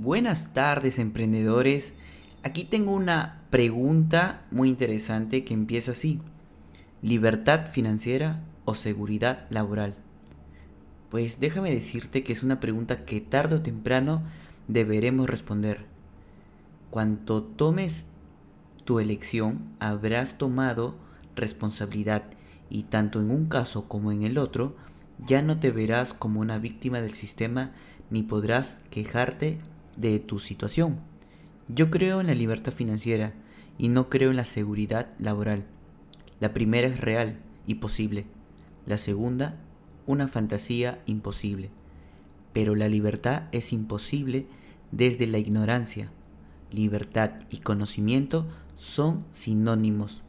Buenas tardes emprendedores. Aquí tengo una pregunta muy interesante que empieza así. ¿Libertad financiera o seguridad laboral? Pues déjame decirte que es una pregunta que tarde o temprano deberemos responder. Cuanto tomes tu elección, habrás tomado responsabilidad y tanto en un caso como en el otro, ya no te verás como una víctima del sistema ni podrás quejarte de tu situación. Yo creo en la libertad financiera y no creo en la seguridad laboral. La primera es real y posible. La segunda, una fantasía imposible. Pero la libertad es imposible desde la ignorancia. Libertad y conocimiento son sinónimos.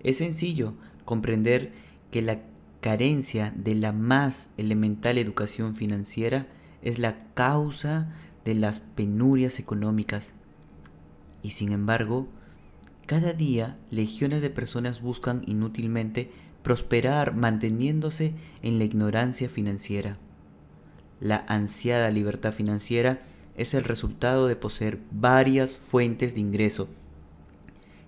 Es sencillo comprender que la carencia de la más elemental educación financiera es la causa de las penurias económicas. Y sin embargo, cada día legiones de personas buscan inútilmente prosperar manteniéndose en la ignorancia financiera. La ansiada libertad financiera es el resultado de poseer varias fuentes de ingreso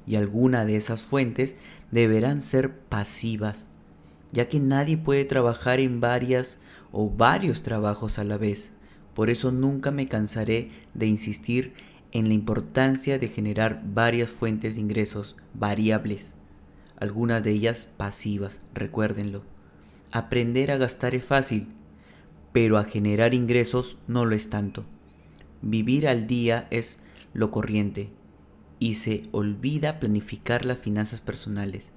y alguna de esas fuentes deberán ser pasivas, ya que nadie puede trabajar en varias o varios trabajos a la vez. Por eso nunca me cansaré de insistir en la importancia de generar varias fuentes de ingresos variables, algunas de ellas pasivas, recuérdenlo. Aprender a gastar es fácil, pero a generar ingresos no lo es tanto. Vivir al día es lo corriente y se olvida planificar las finanzas personales.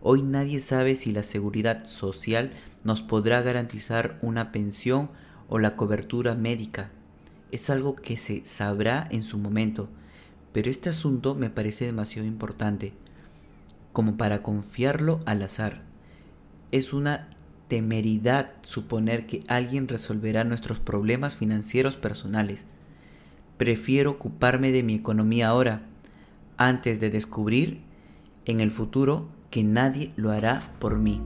Hoy nadie sabe si la seguridad social nos podrá garantizar una pensión o la cobertura médica. Es algo que se sabrá en su momento, pero este asunto me parece demasiado importante como para confiarlo al azar. Es una temeridad suponer que alguien resolverá nuestros problemas financieros personales. Prefiero ocuparme de mi economía ahora, antes de descubrir en el futuro que nadie lo hará por mí.